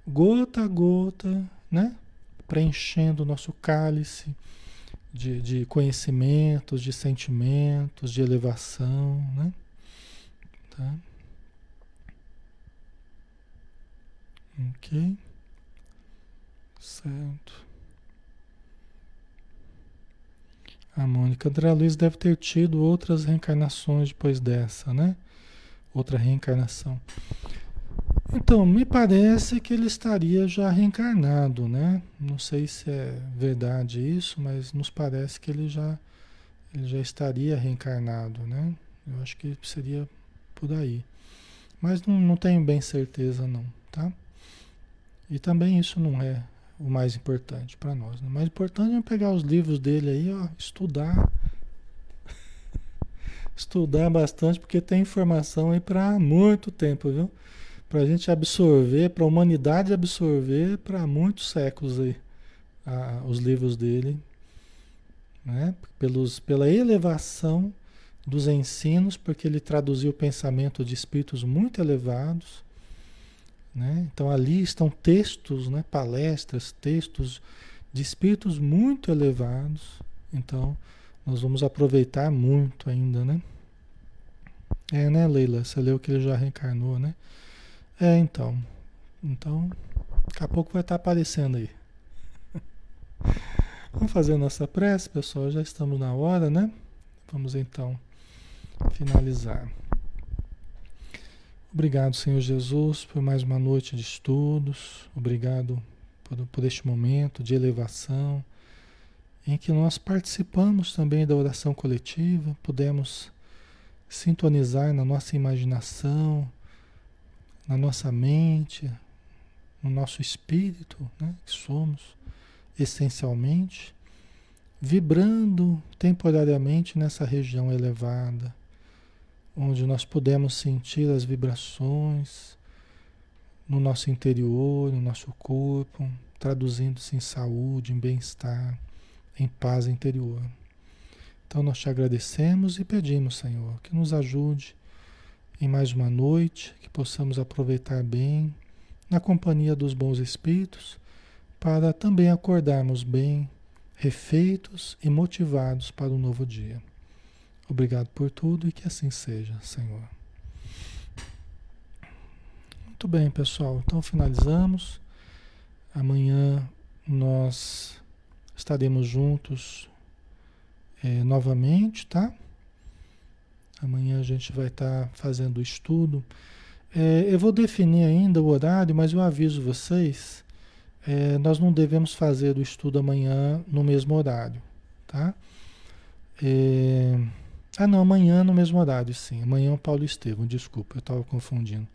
gota a gota, né? preenchendo o nosso cálice de, de conhecimentos, de sentimentos, de elevação. Né? Tá? Ok. Certo. A Mônica André Luiz deve ter tido outras reencarnações depois dessa, né? Outra reencarnação. Então, me parece que ele estaria já reencarnado, né? Não sei se é verdade isso, mas nos parece que ele já, ele já estaria reencarnado, né? Eu acho que seria por aí. Mas não, não tenho bem certeza não, tá? E também isso não é o mais importante para nós. Né? O mais importante é pegar os livros dele aí, ó, estudar. estudar bastante, porque tem informação aí para muito tempo, viu? Para a gente absorver, para a humanidade absorver para muitos séculos aí, a, os livros dele, né? Pelos, pela elevação dos ensinos, porque ele traduziu o pensamento de espíritos muito elevados né? Então ali estão textos, né? palestras, textos de espíritos muito elevados. Então nós vamos aproveitar muito ainda, né? É, né, Leila? Você leu que ele já reencarnou, né? É, então. Então, daqui a pouco vai estar aparecendo aí. Vamos fazer a nossa prece, pessoal. Já estamos na hora, né? Vamos então finalizar. Obrigado, Senhor Jesus, por mais uma noite de estudos. Obrigado por, por este momento de elevação em que nós participamos também da oração coletiva, pudemos sintonizar na nossa imaginação, na nossa mente, no nosso espírito, né, que somos essencialmente, vibrando temporariamente nessa região elevada onde nós podemos sentir as vibrações no nosso interior, no nosso corpo, traduzindo-se em saúde, em bem-estar, em paz interior. Então nós te agradecemos e pedimos, Senhor, que nos ajude em mais uma noite, que possamos aproveitar bem na companhia dos bons espíritos, para também acordarmos bem, refeitos e motivados para o novo dia. Obrigado por tudo e que assim seja, Senhor. Muito bem, pessoal. Então finalizamos. Amanhã nós estaremos juntos é, novamente, tá? Amanhã a gente vai estar tá fazendo o estudo. É, eu vou definir ainda o horário, mas eu aviso vocês. É, nós não devemos fazer o estudo amanhã no mesmo horário, tá? É, ah, não, amanhã no mesmo horário, sim. Amanhã é o Paulo Estevam, desculpa, eu estava confundindo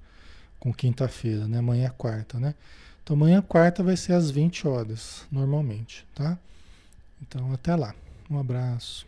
com quinta-feira, né? Amanhã é quarta, né? Então amanhã quarta vai ser às 20 horas, normalmente, tá? Então até lá. Um abraço.